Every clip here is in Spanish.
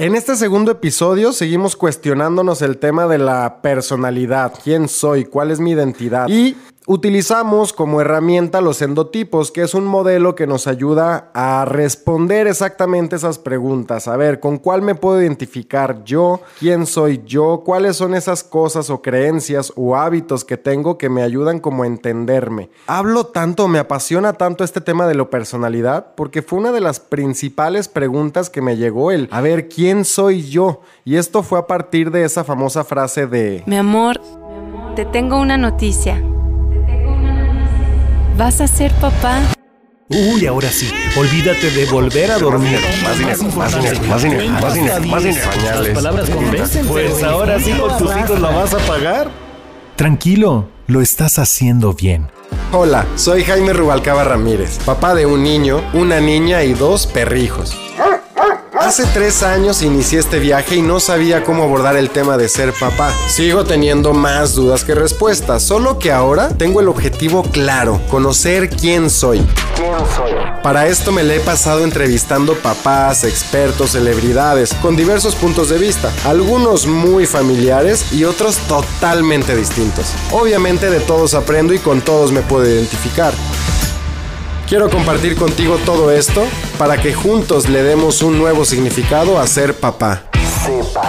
En este segundo episodio seguimos cuestionándonos el tema de la personalidad, quién soy, cuál es mi identidad y Utilizamos como herramienta los endotipos, que es un modelo que nos ayuda a responder exactamente esas preguntas. A ver, ¿con cuál me puedo identificar yo? ¿Quién soy yo? ¿Cuáles son esas cosas o creencias o hábitos que tengo que me ayudan como a entenderme? Hablo tanto, me apasiona tanto este tema de la personalidad porque fue una de las principales preguntas que me llegó el, a ver, ¿quién soy yo? Y esto fue a partir de esa famosa frase de... Mi amor, te tengo una noticia. ¿Vas a ser papá? Uy, ahora sí, olvídate de volver a dormir. Más dinero, más dinero, más dinero, más dinero, más dinero. Las palabras convencen. Pues ahora sí con tus hijos lo vas a pagar. Tranquilo, lo estás haciendo bien. Hola, soy Jaime Rubalcaba Ramírez, papá de un niño, una niña y dos perrijos. Hace tres años inicié este viaje y no sabía cómo abordar el tema de ser papá. Sigo teniendo más dudas que respuestas, solo que ahora tengo el objetivo claro, conocer quién soy. ¿Quién soy? Para esto me le he pasado entrevistando papás, expertos, celebridades, con diversos puntos de vista, algunos muy familiares y otros totalmente distintos. Obviamente de todos aprendo y con todos me puedo identificar. Quiero compartir contigo todo esto para que juntos le demos un nuevo significado a ser papá.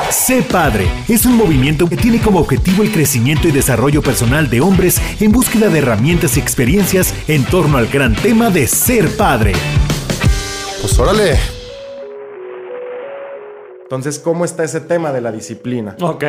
Sé Padre es un movimiento que tiene como objetivo el crecimiento y desarrollo personal de hombres en búsqueda de herramientas y experiencias en torno al gran tema de ser padre. Pues órale. Entonces, ¿cómo está ese tema de la disciplina? Ok.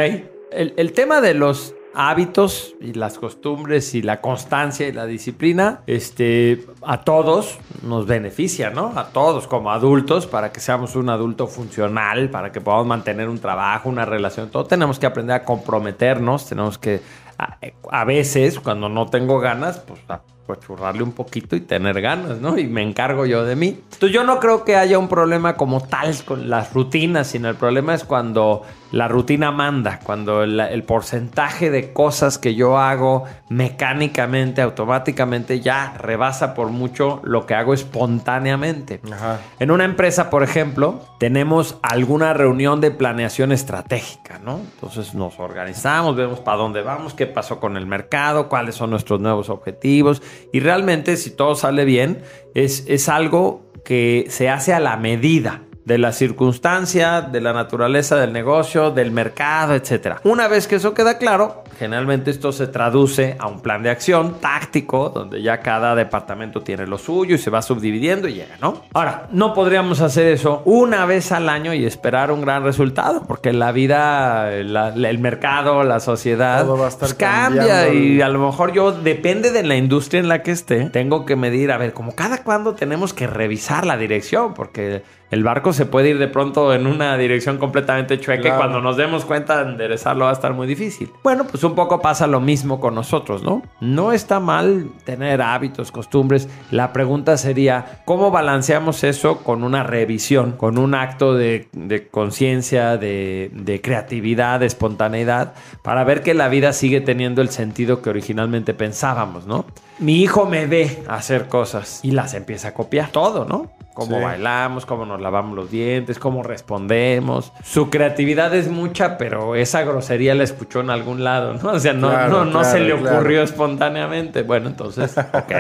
El, el tema de los hábitos y las costumbres y la constancia y la disciplina, este, a todos nos beneficia, ¿no? A todos como adultos, para que seamos un adulto funcional, para que podamos mantener un trabajo, una relación, todo tenemos que aprender a comprometernos, tenemos que, a, a veces, cuando no tengo ganas, pues pues churrarle un poquito y tener ganas, ¿no? Y me encargo yo de mí. Entonces yo no creo que haya un problema como tal con las rutinas, sino el problema es cuando la rutina manda, cuando el, el porcentaje de cosas que yo hago mecánicamente, automáticamente, ya rebasa por mucho lo que hago espontáneamente. Ajá. En una empresa, por ejemplo, tenemos alguna reunión de planeación estratégica, ¿no? Entonces nos organizamos, vemos para dónde vamos, qué pasó con el mercado, cuáles son nuestros nuevos objetivos. Y realmente, si todo sale bien, es, es algo que se hace a la medida de la circunstancia, de la naturaleza del negocio, del mercado, etc. Una vez que eso queda claro, generalmente esto se traduce a un plan de acción táctico, donde ya cada departamento tiene lo suyo y se va subdividiendo y llega, ¿no? Ahora, no podríamos hacer eso una vez al año y esperar un gran resultado, porque la vida, la- el mercado, la sociedad, va a estar pues cambia y a lo mejor yo, depende de la industria en la que esté, tengo que medir, a ver, como cada cuándo tenemos que revisar la dirección, porque el barco se puede ir de pronto en una dirección completamente chueca y cuando nos demos cuenta de enderezarlo va a estar muy difícil. Bueno, pues un poco pasa lo mismo con nosotros, ¿no? No está mal tener hábitos, costumbres. La pregunta sería, ¿cómo balanceamos eso con una revisión, con un acto de, conciencia, de creatividad, de espontaneidad, para ver que la vida sigue teniendo el sentido que originalmente pensábamos, ¿no? Mi hijo me ve hacer cosas y las empieza a copiar todo, ¿no? Cómo Sí. bailamos, cómo nos lavamos los dientes, cómo respondemos. Su creatividad es mucha, pero esa grosería la escuchó en algún lado, ¿no? O sea, no, Claro, no, no se le ocurrió claro. espontáneamente. Bueno, entonces, ok.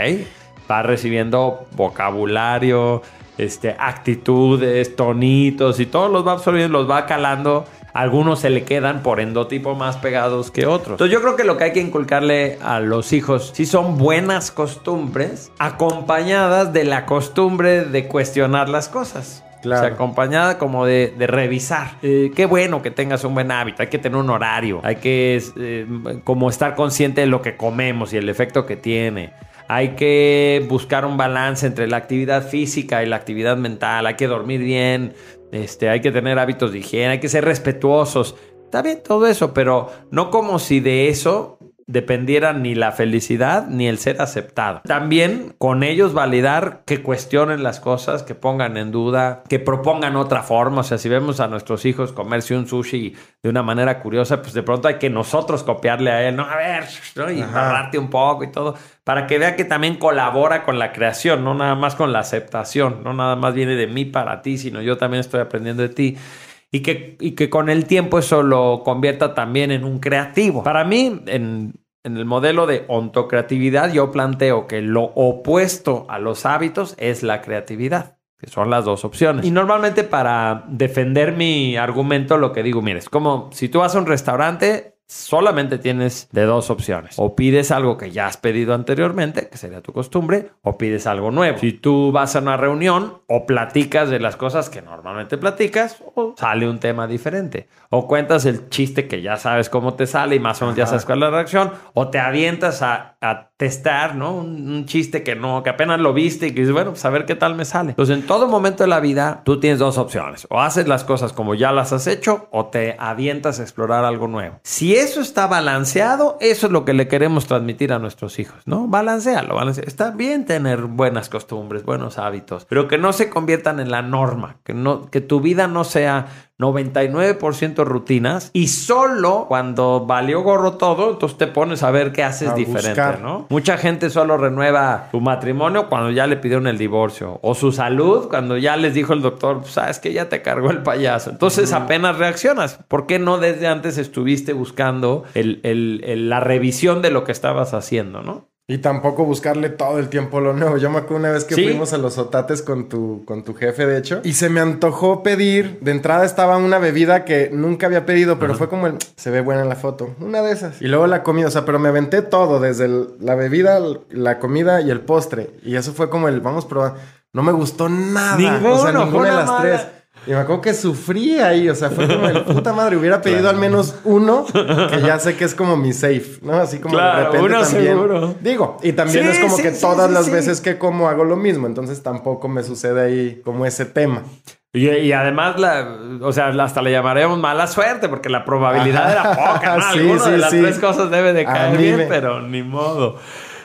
Va recibiendo vocabulario, este, actitudes, tonitos y todos los va absorbiendo, los va calando. Algunos se le quedan por endotipo más pegados que otros. Entonces yo creo que lo que hay que inculcarle a los hijos sí son buenas costumbres acompañadas de la costumbre de cuestionar las cosas. Claro. O sea, acompañada como de, de revisar. Eh, qué bueno que tengas un buen hábito. Hay que tener un horario. Hay que eh, como estar consciente de lo que comemos y el efecto que tiene. Hay que buscar un balance entre la actividad física y la actividad mental. Hay que dormir bien. Este, hay que tener hábitos de higiene. Hay que ser respetuosos. Está bien todo eso, pero no como si de eso dependiera ni la felicidad ni el ser aceptado. También con ellos validar que cuestionen las cosas, que pongan en duda, que propongan otra forma. O sea, si vemos a nuestros hijos comerse un sushi de una manera curiosa, pues de pronto hay que nosotros copiarle a él, ¿no? A ver, ¿no? y Ajá. narrarte un poco y todo, para que vea que también colabora con la creación, no nada más con la aceptación, no nada más viene de mí para ti, sino yo también estoy aprendiendo de ti. Y que, y que con el tiempo eso lo convierta también en un creativo. Para mí, en, en el modelo de ontocreatividad, yo planteo que lo opuesto a los hábitos es la creatividad que son las dos opciones. Y normalmente para defender mi argumento lo que digo, mire, es como si tú vas a un restaurante, solamente tienes de dos opciones. O pides algo que ya has pedido anteriormente, que sería tu costumbre, o pides algo nuevo. Si tú vas a una reunión, o platicas de las cosas que normalmente platicas, o sale un tema diferente. O cuentas el chiste que ya sabes cómo te sale y más o menos ya sabes cuál es la reacción, o te avientas a, a testar, ¿no? Un, chiste que no, que apenas lo viste y que dices, bueno, pues a ver qué tal me sale. Entonces, en todo momento de la vida, tú tienes dos opciones. O haces las cosas como ya las has hecho, o te avientas a explorar algo nuevo. Si eso está balanceado, eso es lo que le queremos transmitir a nuestros hijos, ¿no? Balancealo, balancea. Está bien tener buenas costumbres, buenos hábitos, pero que no se conviertan en la norma, que, no, que tu vida no sea 99% rutinas y solo cuando valió gorro todo, entonces te pones a ver qué haces A diferente, buscar. ¿no? Mucha gente solo renueva su matrimonio cuando ya le pidieron el divorcio o su salud cuando ya les dijo el doctor, "Pues, sabes que ya te cargó el payaso. Entonces apenas reaccionas. ¿Por qué no desde antes estuviste buscando el- el- el- la revisión de lo que estabas haciendo, no? Y tampoco buscarle todo el tiempo lo nuevo. Yo me acuerdo una vez que Sí. fuimos a los otates con tu, con tu jefe, de hecho. Y se me antojó pedir. De entrada estaba una bebida que nunca había pedido, pero fue como el. Se ve buena en la foto. Una de esas. Y luego la comida. O sea, pero me aventé todo, desde el- la bebida, la comida y el postre. Y eso fue como el. Vamos a probar. No me gustó nada. o sea, ninguna de las mala. tres. Y me acuerdo que sufrí ahí, o sea, fue como el puta madre, hubiera pedido al menos uno, que ya sé que es como mi safe, ¿no? Así como Claro, de repente uno también. seguro. Digo, y también Sí, es como sí, que sí, todas las veces que como hago lo mismo, entonces tampoco me sucede ahí como ese tema. Y, y además, la, o sea, hasta le llamaríamos mala suerte porque la probabilidad era poca, ¿no? Sí, de las sí. tres cosas debe de caer bien, me- pero ni modo.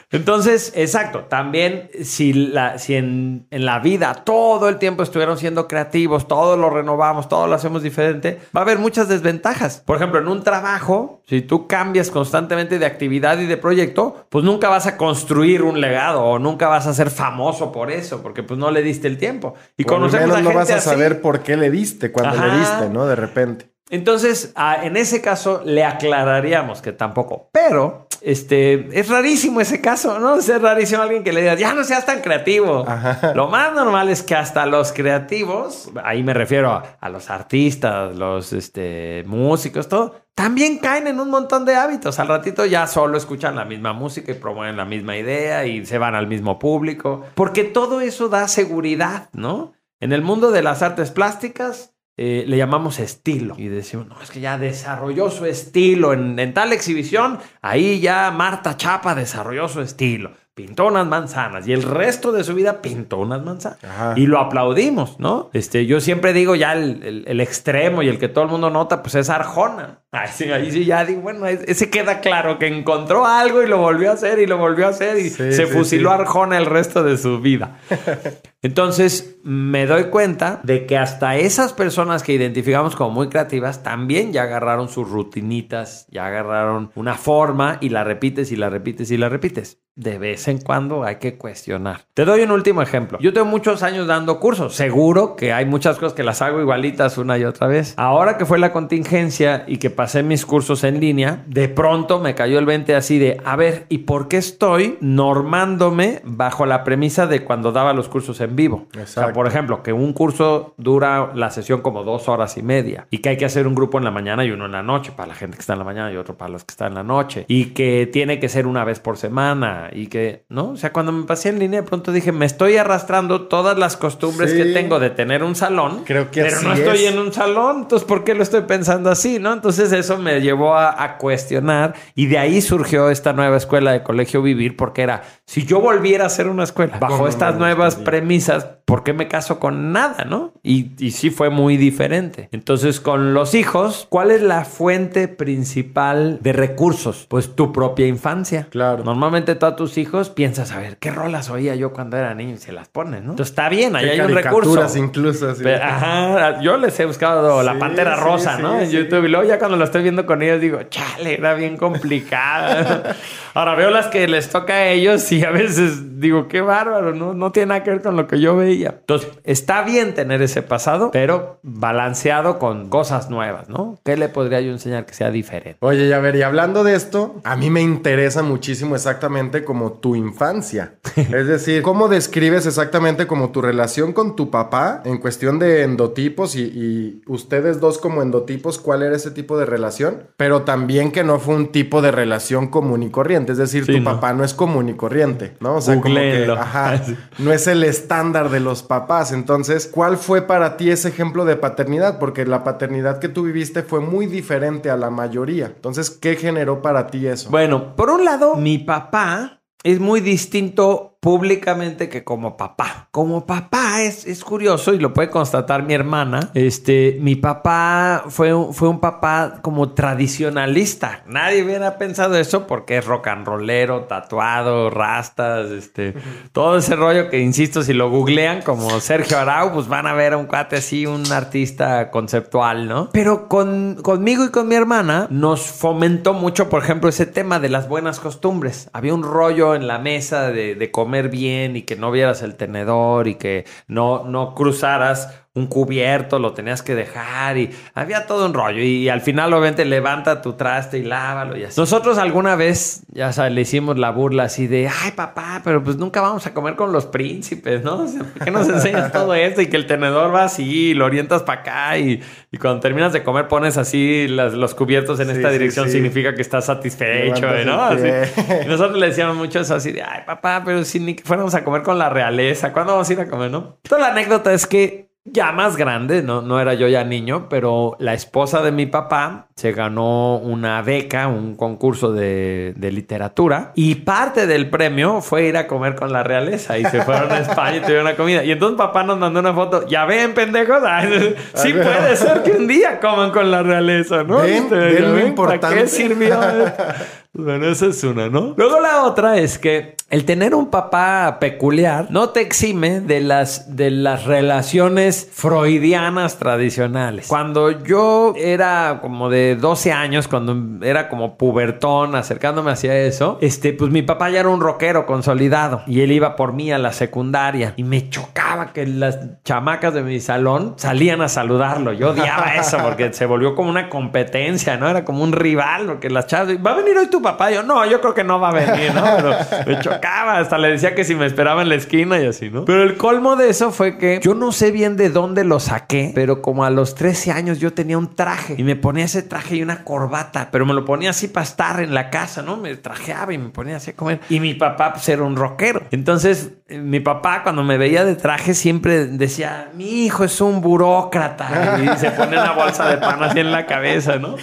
Entonces, exacto, también si, la, si en, en la vida todo el tiempo estuvieron siendo creativos, todo lo renovamos, todo lo hacemos diferente, va a haber muchas desventajas. Por ejemplo, en un trabajo, si tú cambias constantemente de actividad y de proyecto, pues nunca vas a construir un legado o nunca vas a ser famoso por eso, porque pues no le diste el tiempo. Y Por lo conocemos menos a no vas a así. saber por qué le diste cuando Ajá. le diste, ¿no? De repente. Entonces, a- en ese caso le aclararíamos que tampoco. Pero, este, es rarísimo ese caso, ¿no? Es rarísimo alguien que le diga, ya no seas tan creativo. Ajá. Lo más normal es que hasta los creativos, ahí me refiero a, a los artistas, los este, músicos, todo, también caen en un montón de hábitos. Al ratito ya solo escuchan la misma música y promueven la misma idea y se van al mismo público. Porque todo eso da seguridad, ¿no? En el mundo de las artes plásticas, eh, le llamamos estilo. Y decimos, no, es que ya desarrolló su estilo en, en tal exhibición. Ahí ya Marta Chapa desarrolló su estilo. Pintó unas manzanas y el resto de su vida pintó unas manzanas. Ajá. Y lo aplaudimos, ¿no? Este, yo siempre digo ya el, el- el extremo y el que todo el mundo nota, pues es Arjona. Ay, sí, ahí sí ya digo, bueno, es- ese queda claro que encontró algo y lo volvió a hacer y lo volvió a hacer y Sí, se sí, fusiló Arjona el resto de su vida. Entonces me doy cuenta de que hasta esas personas que identificamos como muy creativas también ya agarraron sus rutinitas, ya agarraron una forma y la repites y la repites y la repites. De vez en cuando hay que cuestionar. Te doy un último ejemplo. Yo tengo muchos años dando cursos. Seguro que hay muchas cosas que las hago igualitas una y otra vez. Ahora que fue la contingencia y que pasé mis cursos en línea, de pronto me cayó el 20 así de, a ver, ¿y por qué estoy normándome bajo la premisa de cuando daba los cursos en vivo? O sea, por ejemplo, que un curso dura la sesión como dos horas y media y que hay que hacer un grupo en la mañana y uno en la noche para la gente que está en la mañana y otro para los que están en la noche y que tiene que ser una vez por semana y que, ¿no? O sea, cuando me pasé en línea de pronto dije, me estoy arrastrando todas las costumbres Sí. que tengo de tener un salón, Creo que pero así no estoy es. en un salón, entonces ¿por qué lo estoy pensando así, no? Entonces eso me llevó a, a cuestionar y de ahí surgió esta nueva escuela de Colegio Vivir porque era, si yo volviera a hacer una escuela bajo ¿Cómo estas nuevas premisas, ¿por qué me caso con nada, no? Y, y sí fue muy diferente. Entonces, con los hijos, ¿cuál es la fuente principal de recursos? Pues tu propia infancia. Claro. Normalmente tú a tus hijos piensas, a ver, ¿qué rolas oía yo cuando era niño? Y se las pones, ¿no? Entonces está bien, ahí hay un recurso. incluso. así. Pero, ajá, yo les he buscado la Sí, pantera sí, rosa, sí, ¿no? En sí. YouTube. Y luego ya cuando lo estoy viendo con ellos digo, chale, era bien complicada. Ahora veo las que les toca a ellos y a veces digo, qué bárbaro, no, no tiene nada que ver con lo que yo veía. Entonces, está bien tener ese pasado, pero balanceado con cosas nuevas, ¿no? ¿Qué le podría yo enseñar que sea diferente? Oye, ya ver, y hablando de esto, a mí me interesa muchísimo exactamente como tu infancia. Es decir, ¿cómo describes exactamente como tu relación con tu papá en cuestión de endotipos y, y ustedes dos como endotipos, cuál era ese tipo de relación? Pero también que no fue un tipo de relación común y corriente, es decir, Sí, tu no. papá no es común y corriente, ¿no? O sea, como que, ajá, no es el estándar de los papás. Entonces, ¿cuál fue para ti ese ejemplo de paternidad? Porque la paternidad que tú viviste fue muy diferente a la mayoría. Entonces, ¿qué generó para ti eso? Bueno, por un lado, mi papá es muy distinto públicamente que como papá. Como papá es, es curioso y lo puede constatar mi hermana. Este, mi papá fue, un- fue un papá como tradicionalista. Nadie hubiera pensado eso porque es rock and rollero, tatuado, rastas, este, todo ese rollo que insisto, si lo googlean como Sergio Arau, pues van a ver a un cuate así, un artista conceptual, ¿no? Pero con, conmigo y con mi hermana nos fomentó mucho, por ejemplo, ese tema de las buenas costumbres. Había un rollo en la mesa de, de comer bien y que no vieras el tenedor y que no, no cruzaras un cubierto, lo tenías que dejar y había todo un rollo. Y, al final, obviamente, levanta tu traste y lávalo y así. Nosotros alguna vez, ya sabes, le hicimos la burla así de, ay, papá, pero pues nunca vamos a comer con los príncipes, ¿no? O sea, ¿por qué nos enseñas todo esto? Y que el tenedor va así, y lo orientas para acá y, y cuando terminas de comer pones así las- los cubiertos en Sí, esta sí, dirección, sí. significa que estás satisfecho, ¿no? Así. Y nosotros le decíamos mucho eso así de, ay, papá, pero si ni que fuéramos a comer con la realeza, ¿cuándo vamos a ir a comer, no? Toda la anécdota es que ya más grande, no, no era yo ya niño, pero la esposa de mi papá se ganó una beca, un concurso de, de literatura y parte del premio fue ir a comer con la realeza y se fueron a España y tuvieron una comida. Y entonces papá nos mandó una foto, ya ven, pendejos, Ay, sí puede ser que un día coman con la realeza, ¿no? Ven, Este, ven lo ¿Para qué importante. sirvió? Bueno, esa es una, ¿no? Luego la otra es que el tener un papá peculiar no te exime de las, de las relaciones freudianas tradicionales. Cuando yo era como de 12 años, cuando era como pubertón, acercándome hacia eso, este, pues mi papá ya era un rockero consolidado y él iba por mí a la secundaria y me chocaba que las chamacas de mi salón salían a saludarlo. Yo odiaba eso porque se volvió como una competencia, ¿no? Era como un rival, porque las chavas, ¿va a venir hoy tu papá? Yo, no, yo creo que no va a venir, ¿no? Pero me chocaba, hasta le decía que si me esperaba en la esquina y así, ¿no? Pero el colmo de eso fue que yo no sé bien de dónde lo saqué, pero como a los 13 años yo tenía un traje y me ponía ese traje y una corbata, pero me lo ponía así para estar en la casa, ¿no? Me trajeaba y me ponía así a comer. Y mi papá, pues era un rockero. Entonces, eh, mi papá, cuando me veía de traje, siempre decía: Mi hijo es un burócrata. Y se pone una bolsa de pan así en la cabeza, ¿no?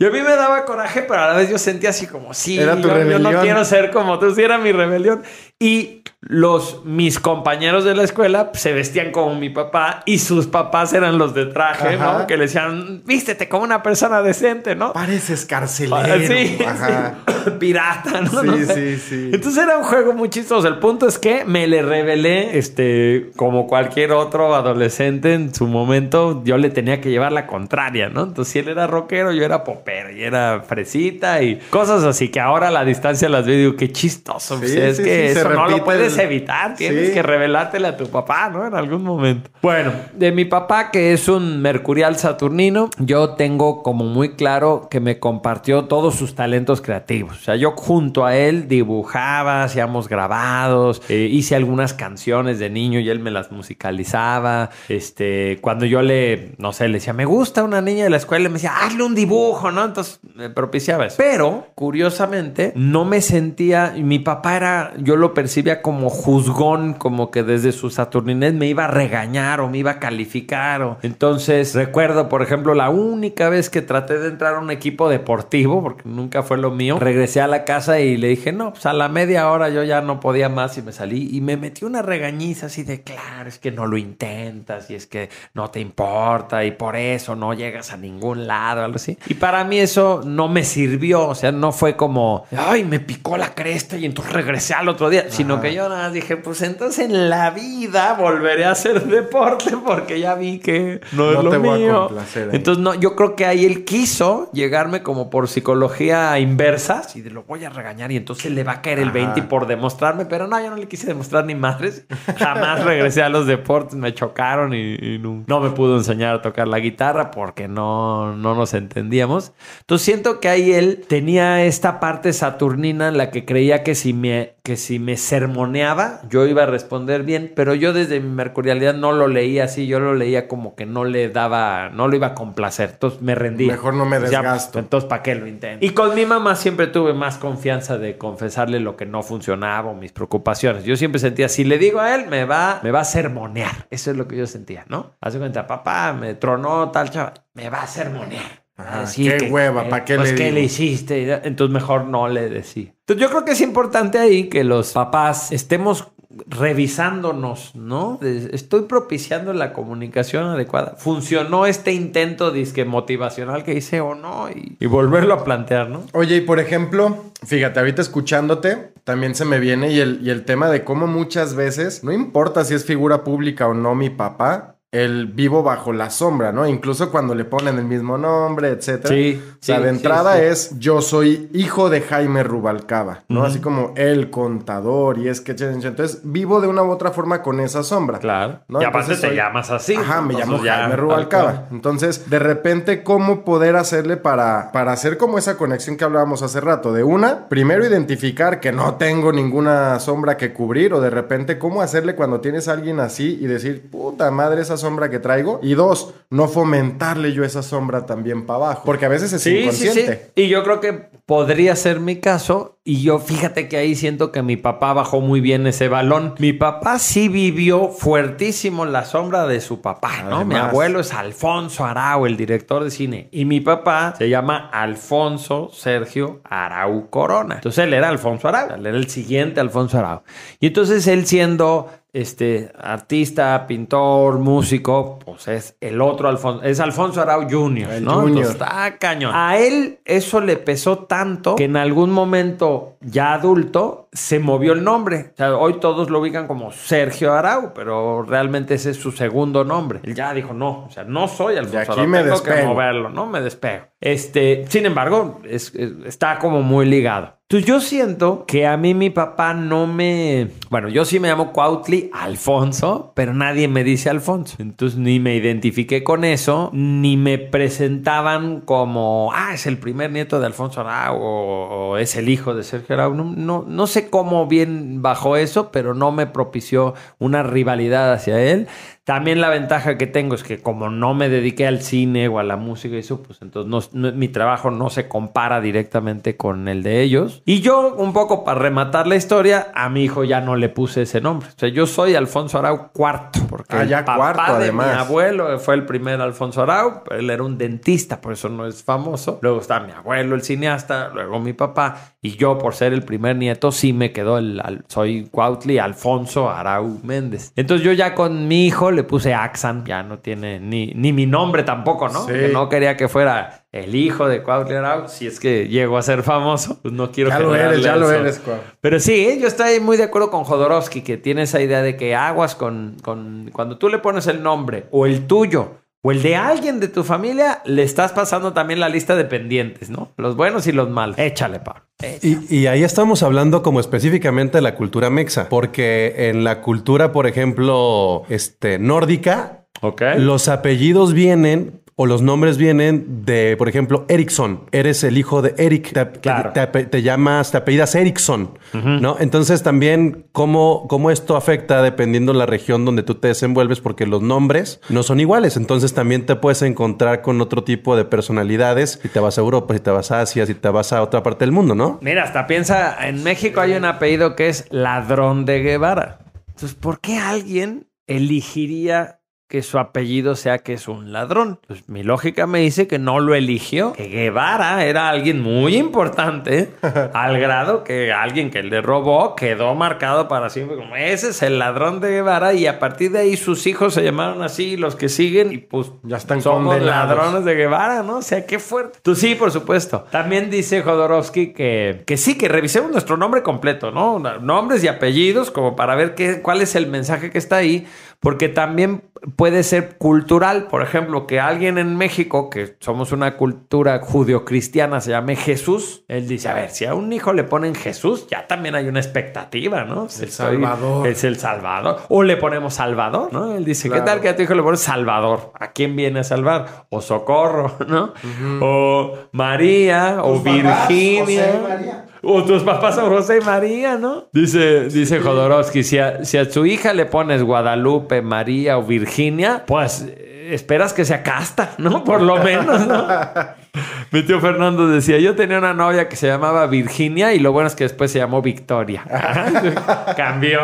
Y a mí me daba coraje, pero a la vez yo sentía así como, sí, yo, yo no quiero ser como tú, sí era mi rebelión. Y los, mis compañeros de la escuela pues, se vestían como mi papá y sus papás eran los de traje, Ajá. ¿no? Que le decían, vístete como una persona decente, ¿no? Pareces carcelero. Ah, Sí, Ajá. sí. pirata, ¿no? Sí, No sé. sí, sí. Entonces era un juego muy chistoso. El punto es que me le revelé, este, como cualquier otro adolescente en su momento, yo le tenía que llevar la contraria, ¿no? Entonces si él era rockero, yo era popero y era fresita y cosas así que ahora a la distancia las veo y digo, qué chistoso. Sí, Pues, es sí, que sí, se eso no lo puedes el- evitar. Tienes Sí. que revelártela a tu papá, ¿no? En algún momento. Bueno, de mi papá, que es un mercurial saturnino, yo tengo como muy claro que me compartió todos sus talentos creativos. O sea, yo junto a él dibujaba, hacíamos grabados, eh, hice algunas canciones de niño y él me las musicalizaba. Este, cuando yo le, no sé, le decía, me gusta una niña de la escuela, me decía, hazle un dibujo, ¿no? Entonces me propiciaba eso. Pero, curiosamente, no me sentía, y mi papá era, yo lo percibía como juzgón, como que desde su saturninés me iba a regañar o me iba a calificar. O... Entonces, recuerdo, por ejemplo, la única vez que traté de entrar a un equipo deportivo, porque nunca fue lo mío, regresé a la casa y le dije, no, pues a la media hora yo ya no podía más y me salí y me metí una regañiza así de, claro, es que no lo intentas y es que no te importa y por eso no llegas a ningún lado, algo así. Y para mí eso no me sirvió, o sea, no fue como, ay, me picó la cresta y entonces regresé al otro día. Sino que yo nada más dije, pues entonces en la vida volveré a hacer deporte porque ya vi que no, No es lo te voy a mío. complacer ahí. entonces no, yo creo que ahí él quiso llegarme como por psicología inversa, y de lo voy a regañar y entonces le va a caer el Ajá. 20 por demostrarme, pero no, yo no le quise demostrar ni madres. Jamás regresé a los deportes, me chocaron y, y no, no me pudo enseñar a tocar la guitarra porque no, no nos entendíamos. Entonces siento que ahí él tenía esta parte saturnina en la que creía que si me, que si me sermoneaba, yo iba a responder bien, pero yo desde mi mercurialidad no lo leía así, yo lo leía como que no le daba, no lo iba a complacer. Entonces me rendí. Mejor no me Pues ya, desgasto. entonces, ¿para qué lo intento? Y con mi mamá siempre tuve más confianza de confesarle lo que no funcionaba o mis preocupaciones. Yo siempre sentía, si le digo a él, me va, me va a sermonear. Eso es lo que yo sentía, ¿no? Hace cuenta, papá, me tronó tal chaval, me va a sermonear. Ajá, Así qué que, hueva, eh, ¿pa' qué pues, le ¿qué digo? le hiciste? Entonces mejor no le decía. Entonces yo creo que es importante ahí que los papás estemos revisándonos, ¿no? Estoy propiciando la comunicación adecuada. ¿Funcionó este intento disque motivacional que hice o no? Y, y volverlo a plantear, ¿no? Oye, y por ejemplo, fíjate, ahorita escuchándote, también se me viene y el, y el tema de cómo muchas veces, no importa si es figura pública o no mi papá, el vivo bajo la sombra, ¿no? Incluso cuando le ponen el mismo nombre, etcétera. Sí, O sea, sí, de entrada sí. es yo soy hijo de Jaime Rubalcaba, ¿no? Así como el contador y es que entonces vivo de una u otra forma con esa sombra. Claro. ¿no? Y aparte Entonces te soy- llamas así. Ajá, me llamo ya, Jaime Rubalcaba. Entonces, de repente, ¿cómo poder hacerle para, para hacer como esa conexión que hablábamos hace rato? De una, primero identificar que no tengo ninguna sombra que cubrir, o de repente, ¿cómo hacerle cuando tienes a alguien así y decir, puta madre, esa sombra que traigo? Y dos, no fomentarle yo esa sombra también para abajo, porque a veces es Sí, sí, inconsciente. sí. Y yo creo que podría ser mi caso. Y yo fíjate que ahí siento que mi papá bajó muy bien ese balón. Mi papá sí vivió fuertísimo la sombra de su papá, ¿no? Mi abuelo es Alfonso Arau, el director de cine. Y mi papá se llama Alfonso Sergio Arau Corona. Entonces él era Alfonso Arau. Él era el siguiente Alfonso Arau. Y entonces él siendo este artista, pintor, músico, pues es el otro Alfonso, es Alfonso Arau Jr., El ¿no? Junior. Está cañón. A él eso le pesó tanto que en algún momento ya adulto se movió el nombre. O sea, hoy todos lo ubican como Sergio Arau, pero realmente ese es su segundo nombre. Él ya dijo, no, o sea, no soy Alfonso aquí Arau, me tengo que despego. moverlo, ¿no? Me despego. Este, sin embargo, es- es- está como muy ligado. Entonces yo siento que a mí mi papá no me... Bueno, yo sí me llamo Cuautli Alfonso, pero nadie me dice Alfonso. Entonces ni me identifiqué con eso, ni me presentaban como, ah, es el primer nieto de Alfonso Arau o, es el hijo de Sergio Arau. No, no, sé cómo bien bajó eso, pero no me propició una rivalidad hacia él. También la ventaja que tengo es que como no me dediqué al cine o a la música y eso, pues entonces no- mi trabajo no se compara directamente con el de ellos. Y yo, un poco para rematar la historia, a mi hijo ya no le puse ese nombre. O sea, yo soy Alfonso Arau cuarto, porque Ah, el ya papá cuarto, de además. mi abuelo fue el primer Alfonso Arau, él era un dentista, por eso no es famoso. Luego está mi abuelo, el cineasta, luego mi papá, y yo por ser el primer nieto sí me quedó el, al- soy Cuautli Alfonso Arau Méndez. Entonces yo ya con mi hijo le puse Axan, ya no tiene ni, ni mi nombre tampoco, ¿no? Sí. Que no quería que fuera el hijo de Cuautli Arau, si es que llego a ser famoso, pues no quiero Ya lo eres, ya lo eres, Cuau. Pero sí, ¿eh? yo estoy muy de acuerdo con Jodorowsky, que tiene esa idea de que aguas con, con- Cuando tú le pones el nombre, o el tuyo, o el de alguien de tu familia, le estás pasando también la lista de pendientes, ¿no? Los buenos y los malos. Échale, Pablo. Y, y ahí estamos hablando como específicamente de la cultura mexa, porque en la cultura, por ejemplo, este, nórdica, Ok. los apellidos vienen o los nombres vienen de, por ejemplo, Erickson. Eres el hijo de Eric. Te, Claro. te, te- te llamas, te apellidas Erickson, ¿no? Entonces también cómo, cómo esto afecta dependiendo la región donde tú te desenvuelves, porque los nombres no son iguales. Entonces también te puedes encontrar con otro tipo de personalidades si te vas a Europa, si te vas a Asia, si te vas a otra parte del mundo, ¿no? Mira, hasta piensa, en México hay un apellido que es Ladrón de Guevara. Entonces, ¿por qué alguien elegiría que su apellido sea que es un ladrón. Pues mi lógica me dice que no lo eligió, que Guevara era alguien muy importante, al grado que alguien que le robó quedó marcado para siempre como ese es el ladrón de Guevara y a partir de ahí sus hijos se llamaron así, los que siguen y pues Ya están somos condenados. ladrones de Guevara, ¿no? O sea, qué fuerte. Tú sí, por supuesto. También dice Jodorowsky que, que sí, que revisemos nuestro nombre completo, ¿no? Nombres y apellidos como para ver qué, cuál es el mensaje que está ahí. Porque también puede ser cultural. Por ejemplo, que alguien en México, que somos una cultura judio-cristiana, se llame Jesús. Él dice, a ver, si a un hijo le ponen Jesús, ya también hay una expectativa, ¿no? El Salvador. Es el Salvador. O le ponemos Salvador, ¿no? Él dice, ¿qué tal que a tu hijo le pones Salvador? ¿A quién viene a salvar? O Socorro, ¿no? O María, o Virginia. O tus papás son José y María, ¿no? Dice, dice Jodorowsky, si a, si a tu hija le pones Guadalupe, María o Virginia, pues esperas que sea casta, ¿no? Por lo menos, ¿no? Mi tío Fernando decía, yo tenía una novia que se llamaba Virginia y lo bueno es que después se llamó Victoria. Cambió.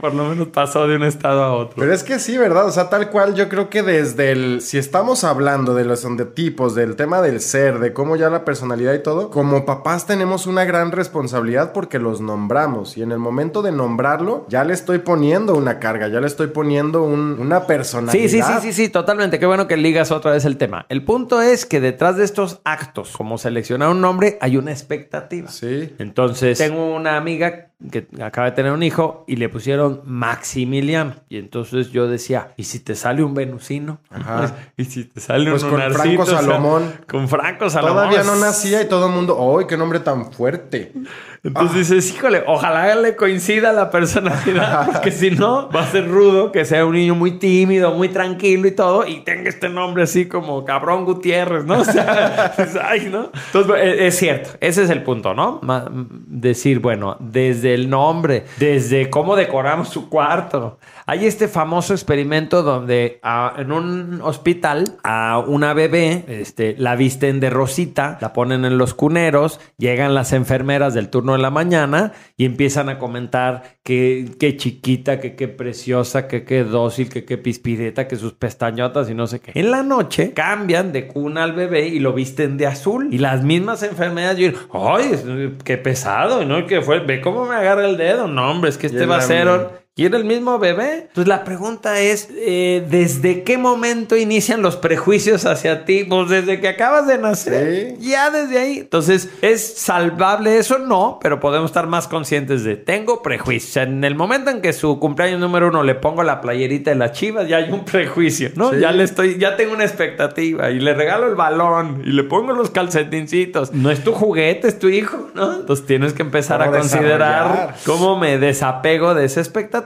Por lo menos pasó de un estado a otro. Pero es que sí, ¿verdad? O sea, tal cual yo creo que desde el... Si estamos hablando de los tipos, del tema del ser, de cómo ya la personalidad y todo, como papás tenemos una gran responsabilidad porque los nombramos. Y en el momento de nombrarlo, ya le estoy poniendo una carga, ya le estoy poniendo un- una personalidad. Sí, sí, sí, sí, sí, totalmente. Qué bueno que ligas otra vez el tema. El punto es que detrás de estos actos, como seleccionar un nombre, hay una expectativa. Sí. Entonces, tengo una amiga que acaba de tener un hijo y le pusieron Maximiliano. Y entonces yo decía, ¿y si te sale un venusino? Ajá. ¿Y si te sale Pues un con? Franco O sea, Salomón. con Franco Salomón. Todavía no nacía y todo el mundo, ¡ay, qué nombre tan fuerte! Entonces dices, híjole, ojalá le coincida la personalidad, porque si no, va a ser rudo que sea un niño muy tímido, muy tranquilo y todo, y tenga este nombre así como cabrón Gutiérrez, ¿no? O sea, es- ay, ¿no? Entonces, eh, es cierto, ese es el punto, ¿no? Decir, bueno, desde el nombre, desde cómo decoramos su cuarto. Hay este famoso experimento donde ah, en un hospital a una bebé este, la visten de rosita, la ponen en los cuneros, llegan las enfermeras del turno de la mañana y empiezan a comentar que qué chiquita, que qué preciosa, que qué dócil, que qué pispireta, que sus pestañotas y no sé qué. En la noche cambian de cuna al bebé y lo visten de azul. Y las mismas enfermeras dicen, ¡ay, qué pesado! ¿no? ¿Qué fue? Ve cómo me agarra el dedo. No, hombre, es que este es va a ser... ¿Y era el mismo bebé? Entonces la pregunta es, eh, ¿desde qué momento inician los prejuicios hacia ti? Pues desde que acabas de nacer. Sí. Ya desde ahí. Entonces, ¿es salvable eso? No, pero podemos estar más conscientes de, tengo prejuicios. En el momento en que su cumpleaños número uno le pongo la playerita de las chivas, ya hay un prejuicio, ¿no? Sí. Ya le estoy, ya tengo una expectativa y le regalo el balón y le pongo los calcetincitos. No es tu juguete, es tu hijo, ¿no? Entonces tienes que empezar a ¿Cómo considerar cómo me desapego de esa expectativa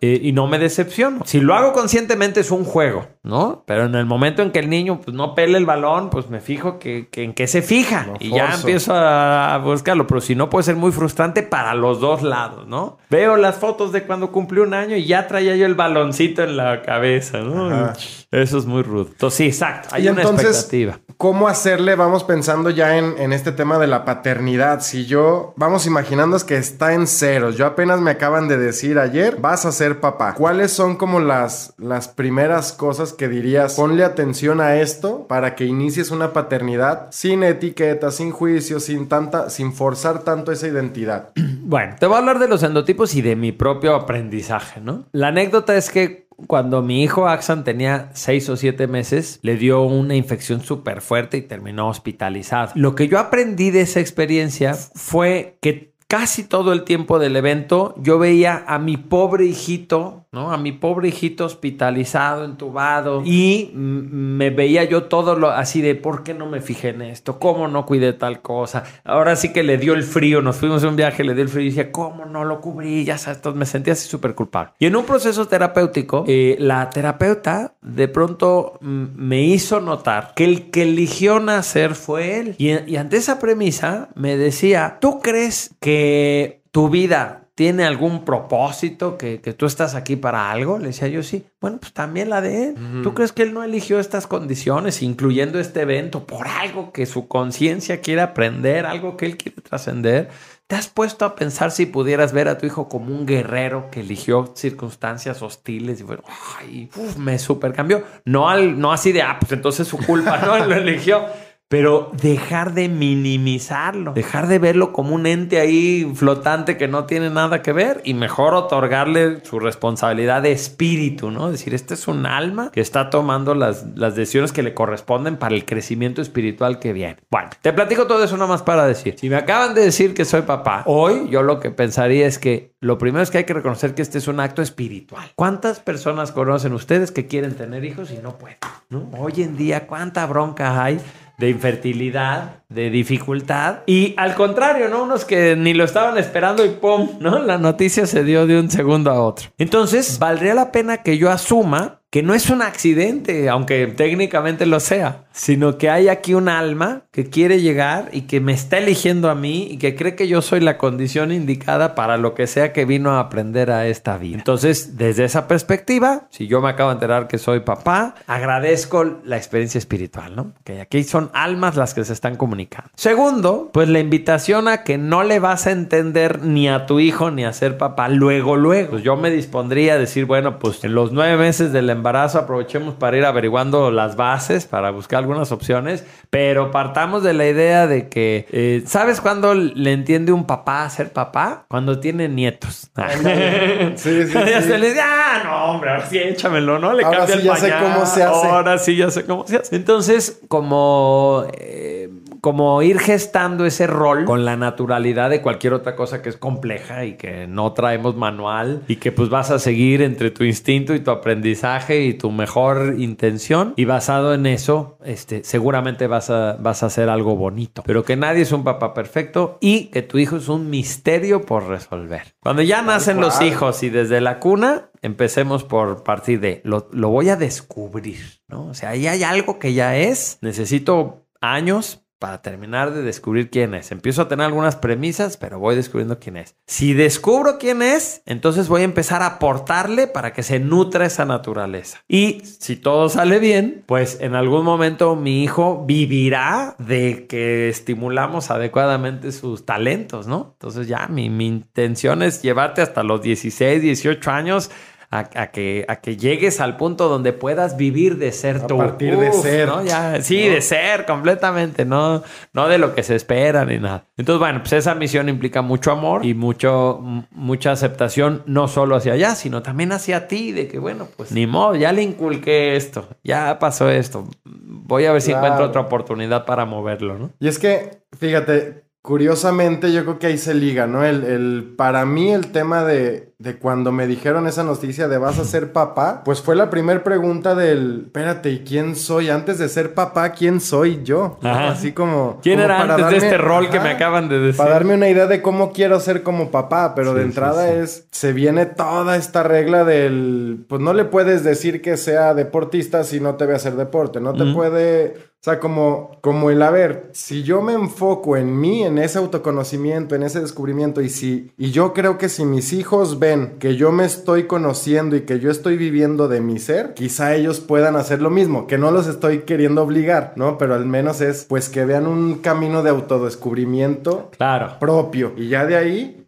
eh, y no me decepciono. Si lo hago conscientemente es un juego, ¿no? Pero en el momento en que el niño pues, no pele el balón, pues me fijo que, que en qué se fija Lo y ya empiezo a, a buscarlo. Pero si no puede ser muy frustrante para los dos lados, ¿no? Veo las fotos de cuando cumplí un año y ya traía yo el baloncito en la cabeza, ¿no? Ajá. Eso es muy rudo. Entonces sí, exacto. Hay y una entonces, expectativa. ¿cómo hacerle? Vamos pensando ya en, en este tema de la paternidad. Si yo, vamos imaginando es que está en ceros. Yo apenas me acaban de decir ayer, vas a ser papá. ¿Cuáles son como las, las primeras cosas que dirías? Ponle atención a esto para que inicies una paternidad sin etiqueta, sin juicio, sin tanta, sin forzar tanto esa identidad. Bueno, te voy a hablar de los endotipos y de mi propio aprendizaje, ¿no? La anécdota es que cuando mi hijo Axan tenía seis o siete meses, le dio una infección súper fuerte y terminó hospitalizado. Lo que yo aprendí de esa experiencia fue que casi todo el tiempo del evento yo veía a mi pobre hijito, ¿no? A mi pobre hijito hospitalizado, entubado y me veía yo todo lo así de ¿por qué no me fijé en esto? ¿Cómo no cuidé tal cosa? Ahora sí que le dio el frío, nos fuimos a un viaje, le dio el frío y decía ¿cómo no lo cubrí? Ya sabes, me sentía así súper culpable. Y en un proceso terapéutico, eh, la terapeuta de pronto me hizo notar que el que eligió nacer fue él. Y ante esa premisa me decía, ¿tú crees que tu vida tiene algún propósito, que, que tú estás aquí para algo? Le decía yo, sí. Bueno, pues también la de él. ¿Tú crees que él no eligió estas condiciones, incluyendo este evento, por algo que su conciencia quiere aprender, algo que él quiere trascender? ¿Te has puesto a pensar si pudieras ver a tu hijo como un guerrero que eligió circunstancias hostiles y fue, ay, uf, me super cambió? No, al, no así de, ah, pues entonces su culpa, no, lo eligió. Pero dejar de minimizarlo, dejar de verlo como un ente ahí flotante que no tiene nada que ver y mejor otorgarle su responsabilidad de espíritu, ¿no? Decir, este es un alma que está tomando las, las decisiones que le corresponden para el crecimiento espiritual que viene. Bueno, te platico todo eso nada más para decir. Si me acaban de decir que soy papá, hoy yo lo que pensaría es que lo primero es que hay que reconocer que este es un acto espiritual. ¿Cuántas personas conocen ustedes que quieren tener hijos y no pueden? ¿no? Hoy en día, ¿cuánta bronca hay? De infertilidad, de dificultad. Y al contrario, ¿no? Unos que ni lo estaban esperando y ¡pum! ¿no? La noticia se dio de un segundo a otro. Entonces, valdría la pena que yo asuma que no es un accidente, aunque técnicamente lo sea, sino que hay aquí un alma que quiere llegar y que me está eligiendo a mí y que cree que yo soy la condición indicada para lo que sea que vino a aprender a esta vida. Entonces, desde esa perspectiva, si yo me acabo de enterar que soy papá, agradezco la experiencia espiritual, ¿no? Que aquí son almas las que se están comunicando. Segundo, pues la invitación a que no le vas a entender ni a tu hijo ni a ser papá luego, luego. Pues yo me dispondría a decir, bueno, pues en los nueve meses del embarazo aprovechemos para ir averiguando las bases, para buscar algunas opciones, pero partamos de la idea de que, eh, ¿sabes cuándo le entiende un papá a ser papá? Cuando tiene nietos. Sí, sí, ya sí. se les dice, ah, no, hombre, ahora sí échamelo, ¿no? Le Ahora cambia sí el ya sé pañal. cómo se hace. Ahora sí ya sé cómo se hace. Entonces, como... eh, como ir gestando ese rol con la naturalidad de cualquier otra cosa que es compleja y que no traemos manual y que pues vas a seguir entre tu instinto y tu aprendizaje y tu mejor intención y basado en eso, este, seguramente vas a, vas a hacer algo bonito. Pero que nadie es un papá perfecto y que tu hijo es un misterio por resolver. Cuando ya nacen los hijos y desde la cuna, empecemos por partir de lo, lo voy a descubrir, ¿no? O sea, ahí hay algo que ya es, necesito años para terminar de descubrir quién es. Empiezo a tener algunas premisas, pero voy descubriendo quién es. Si descubro quién es, entonces voy a empezar a aportarle para que se nutra esa naturaleza. Y si todo sale bien, pues en algún momento mi hijo vivirá de que estimulamos adecuadamente sus talentos, ¿no? Entonces ya mi, mi intención es llevarte hasta los 16, 18 años a, a que, a que llegues al punto donde puedas vivir de ser A tú. partir de ser. ¿no? Ya, sí, ¿no? de ser completamente, no, no de lo que se espera ni nada. Entonces, bueno, pues esa misión implica mucho amor y mucho, mucha aceptación, no solo hacia allá, sino también hacia ti, de que, bueno, pues ni modo, ya le inculqué esto, ya pasó esto. Voy a ver si encuentro otra oportunidad para moverlo, ¿no? Y es que, fíjate, curiosamente yo creo que ahí se liga, ¿no? El, el- para mí el tema de, de cuando me dijeron esa noticia de vas a ser papá, pues fue la primera pregunta del, espérate, ¿y quién soy? Antes de ser papá, ¿quién soy yo? Así como... ¿Quién como era para antes de este rol que me acaban de decir? Para darme una idea de cómo quiero ser como papá, pero de Sí, entrada sí. es, se viene toda esta regla del, pues no le puedes decir que sea deportista si no te ve hacer deporte, no te puede, o sea, como, como el, a ver, si yo me enfoco en mí, en ese autoconocimiento, en ese descubrimiento, y si, y yo creo que si mis hijos ven que yo me estoy conociendo y que yo estoy viviendo de mi ser, quizá ellos puedan hacer lo mismo, que no los estoy queriendo obligar, ¿no? Pero al menos es, pues que vean un camino de autodescubrimiento Claro. propio. Y ya de ahí,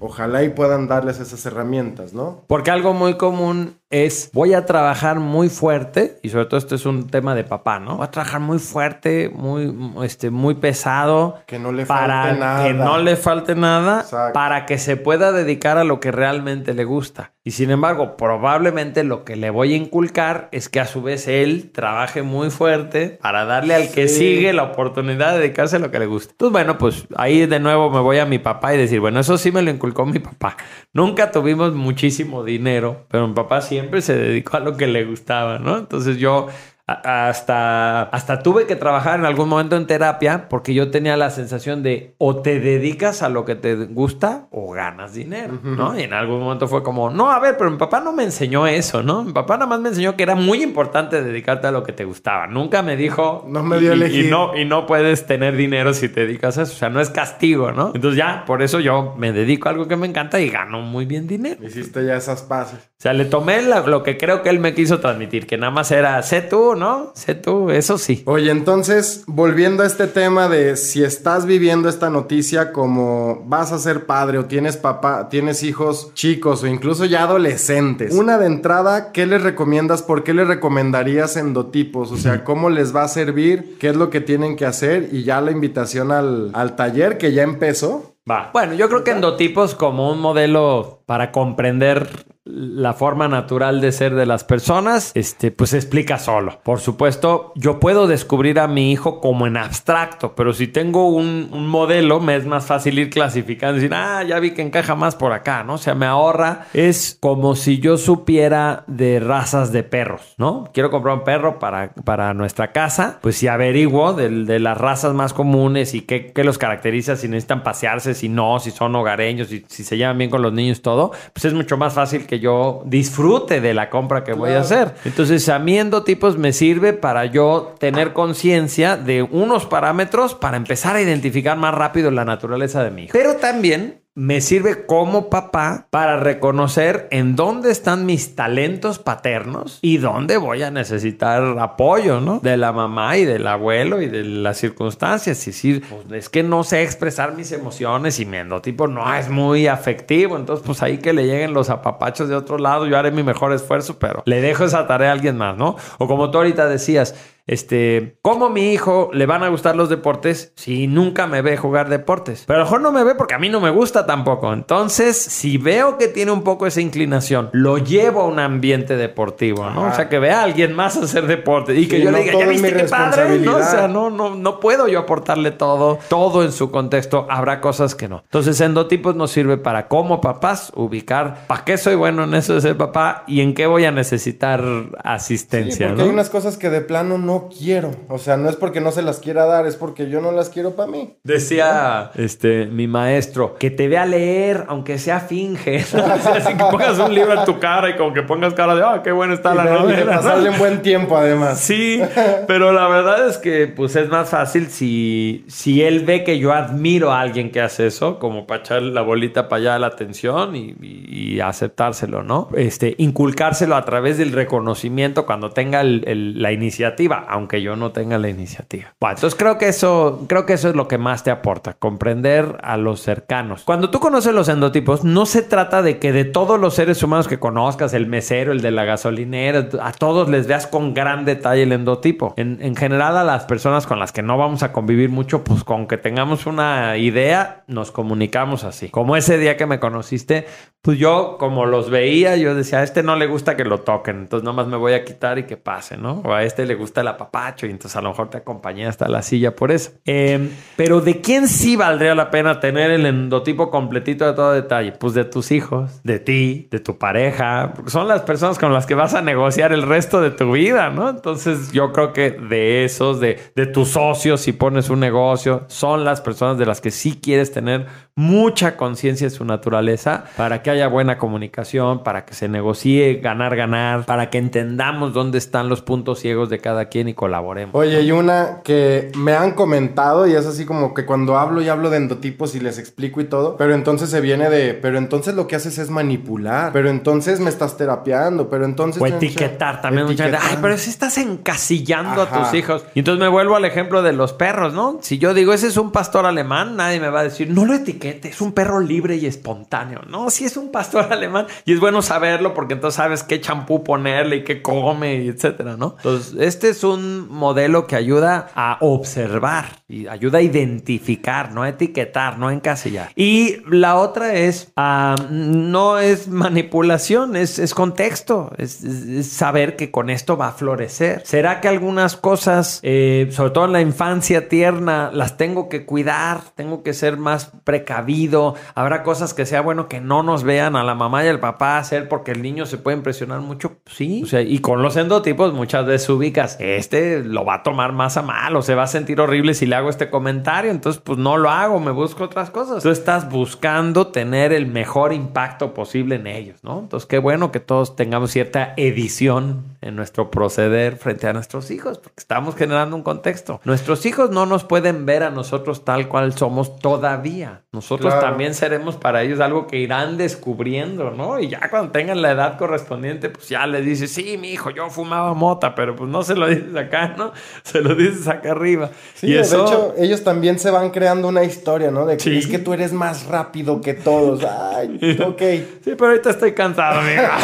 ojalá y puedan darles esas herramientas, ¿no? Porque algo muy común es voy a trabajar muy fuerte y sobre todo esto es un tema de papá, ¿no? Voy a trabajar muy fuerte, muy este muy pesado Que no le para falte nada. que no le falte nada Exacto. para que se pueda dedicar a lo que realmente le gusta. Y sin embargo, probablemente lo que le voy a inculcar es que a su vez él trabaje muy fuerte para darle al que sigue la oportunidad de dedicarse a lo que le gusta. Entonces, bueno, pues ahí de nuevo me voy a mi papá y decir, bueno, eso sí me lo inculcó mi papá. Nunca tuvimos muchísimo dinero, pero mi papá siempre se dedicó a lo que le gustaba, ¿no? Entonces yo hasta, hasta tuve que trabajar en algún momento en terapia porque yo tenía la sensación de o te dedicas a lo que te gusta o ganas dinero, ¿no? Y en algún momento fue como, no, a ver, pero mi papá no me enseñó eso, ¿no? Mi papá nada más me enseñó que era muy importante dedicarte a lo que te gustaba. Nunca me dijo... No me dio y- y- elegir. Y no, y no puedes tener dinero si te dedicas a eso. O sea, no es castigo, ¿no? Entonces ya, por eso yo me dedico a algo que me encanta y gano muy bien dinero. Hiciste ya esas pases. O sea, le tomé la- lo que creo que él me quiso transmitir, que nada más era, sé tú, ¿no? Sé tú, eso sí. Oye, entonces, volviendo a este tema de si estás viviendo esta noticia como vas a ser padre o tienes papá, tienes hijos chicos o incluso ya adolescentes. Una de entrada, ¿qué les recomiendas? ¿Por qué les recomendarías endotipos? O sea, ¿cómo les va a servir? ¿Qué es lo que tienen que hacer? Y ya la invitación al, al taller que ya empezó. Va. Bueno, yo creo que endotipos como un modelo para comprender la forma natural de ser de las personas, este, pues se explica solo. Por supuesto, yo puedo descubrir a mi hijo como en abstracto, pero si tengo un, un modelo, me es más fácil ir clasificando y decir, ah, ya vi que encaja más por acá, ¿no? O sea, me ahorra. Es como si yo supiera de razas de perros, ¿no? Quiero comprar un perro para, para nuestra casa, pues si averiguo de, de las razas más comunes y qué, qué, los caracteriza, si necesitan pasearse, si no, si son hogareños, si, si se llevan bien con los niños, todo, pues es mucho más fácil que yo disfrute de la compra que voy a hacer. Entonces, a mí endotipos me sirve para yo tener conciencia de unos parámetros para empezar a identificar más rápido la naturaleza de mi hijo. Pero también me sirve como papá para reconocer en dónde están mis talentos paternos y dónde voy a necesitar apoyo, ¿no? De la mamá y del abuelo y de las circunstancias. Es decir, pues es que no sé expresar mis emociones y mi endotipo no es muy afectivo. Entonces, pues ahí que le lleguen los apapachos de otro lado, yo haré mi mejor esfuerzo, pero le dejo esa tarea a alguien más, ¿no? O como tú ahorita decías, este, ¿cómo a mi hijo le van a gustar los deportes si nunca me ve jugar deportes? Pero a lo mejor no me ve porque a mí no me gusta tampoco. Entonces, si veo que tiene un poco esa inclinación, lo llevo a un ambiente deportivo, ¿no? O sea, que vea a alguien más hacer deporte y que Sí, yo no le diga, ¿ya viste qué padre? ¿no? O sea, no, no, no puedo yo aportarle todo, todo en su contexto. Habrá cosas que no. Entonces, endotipos nos sirve para como papás ubicar para qué soy bueno en eso de ser papá y en qué voy a necesitar Sí, asistencia, porque ¿no? hay unas cosas que de plano no quiero. O sea, no es porque no se las quiera dar, es porque yo no las quiero para mí. Decía este mi maestro que te vea leer, aunque sea finge. ¿no? O sea, así que pongas un libro en tu cara y como que pongas cara de, ah, qué buena está Y la novela. ¿no? pasarle un buen tiempo además. Sí, pero la verdad es que pues es más fácil si, si él ve que yo admiro a alguien que hace eso, como para echar la bolita para allá de la atención y, y- y aceptárselo, ¿no? Este, inculcárselo a través del reconocimiento cuando tenga el- el- la iniciativa, aunque yo no tenga la iniciativa. Bueno, entonces creo que eso, creo que eso es lo que más te aporta, comprender a los cercanos. Cuando tú conoces los endotipos, no se trata de que de todos los seres humanos que conozcas, el mesero, el de la gasolinera, a todos les veas con gran detalle el endotipo. En, en general, a las personas con las que no vamos a convivir mucho, pues con que tengamos una idea, nos comunicamos así. Como ese día que me conociste, pues yo, como los veía, yo decía, a este no le gusta que lo toquen, entonces nomás me voy a quitar y que pase, ¿no? O a este le gusta el apapacho y entonces a lo mejor te acompañé hasta la silla por eso. Eh, pero ¿de quién sí valdría la pena tener el endotipo completito de todo detalle? Pues de tus hijos, de ti, de tu pareja, son las personas con las que vas a negociar el resto de tu vida, ¿no? Entonces yo creo que de esos, de, de tus socios, si pones un negocio, son las personas de las que sí quieres tener mucha conciencia de su naturaleza para que haya buena comunicación, para que se negocie ganar, ganar, para que entendamos dónde están los puntos ciegos de cada quien y colaboremos. Oye, y una que me han comentado y es así como que cuando hablo y hablo de endotipos y les explico y todo, pero entonces se viene de, pero entonces lo que haces es manipular, pero entonces me estás terapiando, pero entonces... O etiquetar también. mucha gente. Ay, pero si estás encasillando a tus hijos. Y entonces me vuelvo al ejemplo de los perros, ¿no? Si yo digo, ese es un pastor alemán, nadie me va a decir, no lo etiquete, es un perro libre y espontáneo. No, si es un pastor alemán. Y es bueno saberlo porque entonces sabes qué champú ponerle y qué come y etcétera, ¿no? Entonces, este es un modelo que ayuda a observar y ayuda a identificar, no a etiquetar, no a encasillar. Y la otra es, ah, no es manipulación, es, es contexto, es, es- saber que con esto va a florecer. ¿Será que algunas cosas, eh, sobre todo en la infancia tierna, las tengo que cuidar? Tengo que ser más precavido. Habrá cosas que sea bueno que no nos vean a la mamá y al papá hacer porque el niño se puede impresionar mucho. Sí. O sea, y con los endotipos muchas veces ubicas, este lo va a tomar más a mal o se va a sentir horrible si le hago este comentario. Entonces, pues no lo hago, me busco otras cosas. Tú estás buscando tener el mejor impacto posible en ellos, ¿no? Entonces, qué bueno que todos tengamos cierta edición en nuestro proceder frente a nuestros hijos, porque estamos generando un contexto. Nuestros hijos no nos pueden ver a nosotros tal cual somos todavía. Nosotros Claro. también seremos para ellos algo que irán descubriendo, ¿no? Y ya cuando tengan la edad correspondiente, pues ya le dices, sí, mi hijo, yo fumaba mota, pero pues no se lo dices acá, ¿no? Se lo dices acá arriba. Sí, y de hecho, ellos también se van creando una historia, ¿no? De que Sí. es que tú eres más rápido que todos. Ay, ok. Sí, pero ahorita estoy cansado, amiga.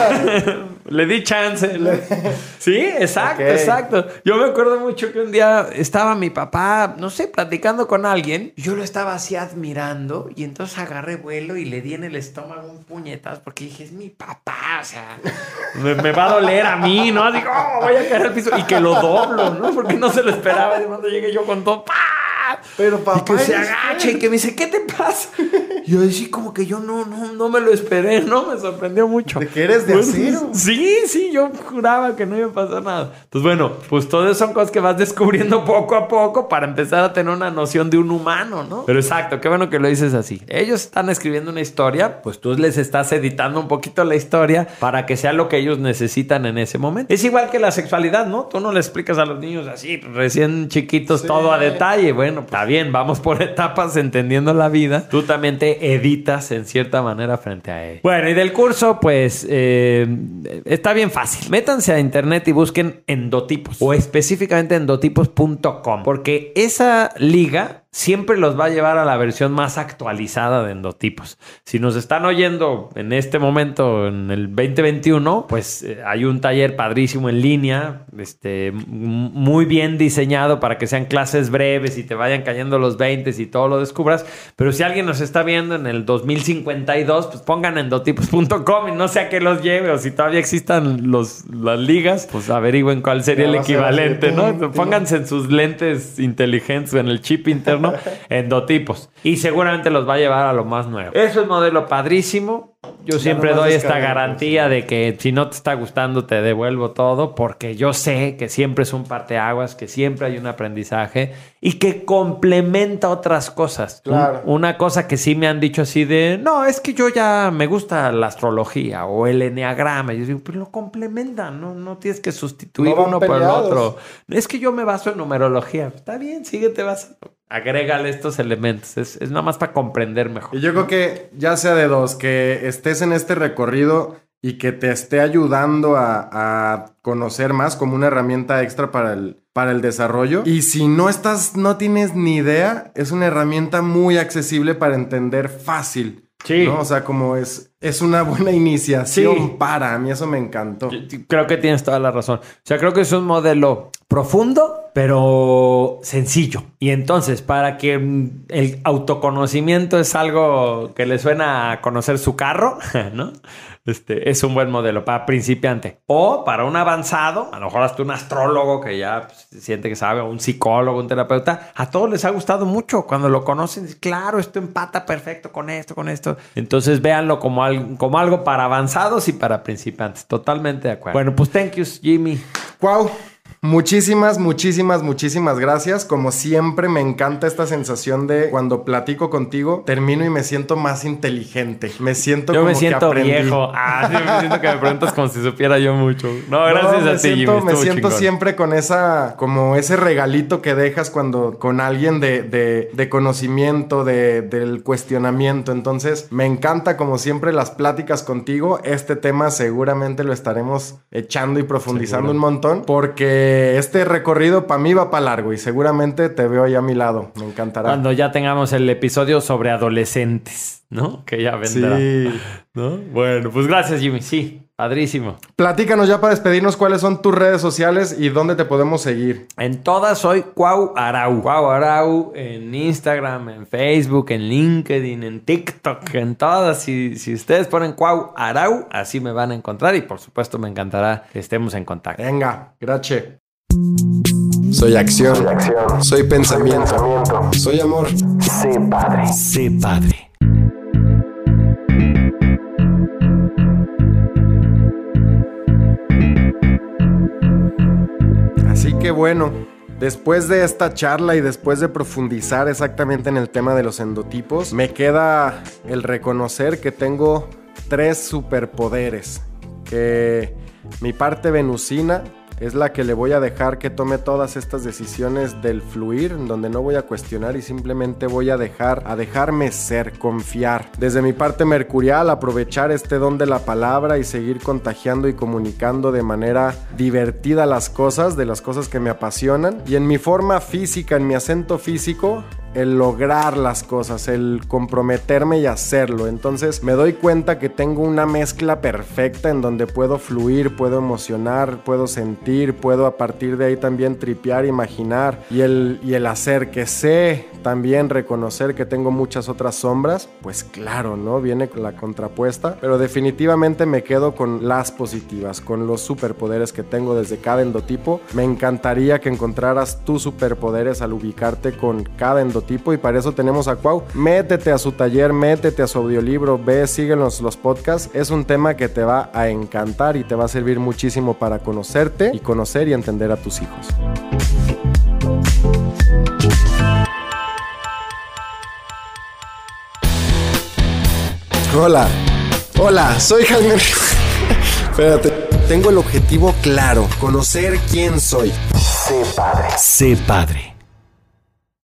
Le di chance. Sí, exacto, exacto. Yo me acuerdo mucho que un día estaba mi papá, no sé, platicando con alguien. Yo lo estaba así admirando y entonces agarré vuelo y le di en el estómago un puñetazo porque dije, es mi papá, o sea, me, me va a doler a mí, ¿no? Digo, oh, voy a caer al piso y que lo doblo, ¿no? Porque no se lo esperaba. De cuando llegué yo con todo, Pero papá. Y que se agacha y que me dice, ¿qué te pasa? Y yo decía como que yo no, no, no me lo esperé, ¿no? Me sorprendió mucho. De que eres de Bueno, acero. Sí, sí, yo juraba que no iba a pasar nada. Entonces, bueno, pues todas son cosas que vas descubriendo poco a poco para empezar a tener una noción de un humano, ¿no? Pero exacto, qué bueno que lo dices así. Ellos están escribiendo una historia, pues tú les estás editando un poquito la historia para que sea lo que ellos necesitan en ese momento. Es igual que la sexualidad, ¿no? Tú no le explicas a los niños así, recién chiquitos, todo a detalle. Bueno, pues, está bien, vamos por etapas entendiendo la vida. Tú también te editas en cierta manera frente a él. Bueno, y del curso, pues eh, está bien fácil. Métanse a internet y busquen endotipos o específicamente endotipos.com porque esa liga siempre los va a llevar a la versión más actualizada de endotipos. Si nos están oyendo en este momento, en el 2021, pues eh, hay un taller padrísimo en línea, este, muy bien diseñado para que sean clases breves y te vayan cayendo los 20 y todo lo descubras. Pero si alguien nos está viendo en el 2052, pues pongan endotipos.com y no sé a qué los lleve o si todavía existan los, las ligas, pues averigüen cuál sería el equivalente, ¿no? Pónganse en sus lentes inteligentes o en el chip interno endotipos. Y seguramente los va a llevar a lo más nuevo. Eso es modelo padrísimo. Yo siempre doy esta garantía de que si no te está gustando te devuelvo todo porque yo sé que siempre es un parteaguas, que siempre hay un aprendizaje y que complementa otras cosas. Claro. Un- una cosa que sí me han dicho así de, no, es que yo ya me gusta la astrología o el enneagrama. Yo digo, pero lo complementa, no, no tienes que sustituir No uno por el otro. Es que yo me baso en numerología. Está bien, síguete basando. Agrégale estos elementos. Es, es nada más para comprender mejor. Y yo creo que ya sea de dos, que estés en este recorrido y que te esté ayudando a, conocer más como una herramienta extra para el, para el desarrollo. Y si no estás, no tienes ni idea, es una herramienta muy accesible para entender fácil. Sí. ¿no? O sea, como es, es una buena iniciación Sí. para a mí, eso me encantó. Creo que tienes toda la razón. O sea, creo que es un modelo profundo, pero sencillo. Y entonces, para que mm, el autoconocimiento es algo que le suena a conocer su carro, ¿no? Este es un buen modelo para principiante. O para un avanzado, a lo mejor hasta un astrólogo que ya pues, siente que sabe, o un psicólogo, un terapeuta. A todos les ha gustado mucho cuando lo conocen. Claro, esto empata perfecto con esto, con esto. Entonces, véanlo como, al- como algo para avanzados y para principiantes. Totalmente de acuerdo. Bueno, pues thank you, Jimmy. Wow. Muchísimas, muchísimas, muchísimas gracias. Como siempre, me encanta esta sensación de cuando platico contigo, termino y me siento más inteligente. Me siento Yo como me que siento aprendí. viejo. Ah, sí, me siento que me preguntas como si supiera yo mucho. No, gracias No, a ti, siento, Jimmy. me siento chingón. siempre con esa, como ese regalito que dejas cuando con alguien de, de- de conocimiento, de- del cuestionamiento. Entonces, me encanta como siempre las pláticas contigo. Este tema seguramente lo estaremos echando y profundizando un montón porque este recorrido para mí va para largo y seguramente te veo ahí a mi lado. Me encantará. Cuando ya tengamos el episodio sobre adolescentes, ¿no? Que ya vendrá. Sí. ¿No? Bueno, pues gracias, Jimmy. Sí, padrísimo. Platícanos ya para despedirnos cuáles son tus redes sociales y dónde te podemos seguir. En todas soy Cuau Arau. Cuau Arau en Instagram, en Facebook, en LinkedIn, en TikTok, en todas. Si, si ustedes ponen Cuau Arau, así me van a encontrar y por supuesto me encantará que estemos en contacto. Venga, grache. Soy acción. Soy pensamiento. Soy amor. Sé padre. Así que bueno, después de esta charla y después de profundizar exactamente en el tema de los endotipos, me queda el reconocer que tengo tres superpoderes que Mi parte venusina es la que le voy a dejar que tome todas estas decisiones del fluir, donde no voy a cuestionar y simplemente voy a dejar, a dejarme ser, confiar. Desde mi parte mercurial, aprovechar este don de la palabra y seguir contagiando y comunicando de manera divertida las cosas, de las cosas que me apasionan. Y en mi forma física, en mi acento físico, el lograr las cosas, el comprometerme y hacerlo. Entonces me doy cuenta que tengo una mezcla perfecta en donde puedo fluir, puedo emocionar, puedo sentir, puedo a partir de ahí también tripear, imaginar y el, y el hacer que sé también reconocer que tengo muchas otras sombras, pues claro, ¿no? Viene la contrapuesta, pero definitivamente me quedo con las positivas, con los superpoderes que tengo desde cada endotipo. Me encantaría que encontraras tus superpoderes al ubicarte con cada endotipo tipo y para eso tenemos a Cuau. Métete a su taller, métete a su audiolibro, ve, síguenos los podcasts. Es un tema que te va a encantar y te va a servir muchísimo para conocerte y conocer y entender a tus hijos. Hola, hola, soy Jaime. Espérate, tengo el objetivo claro, conocer quién soy. Sé padre. Sé padre.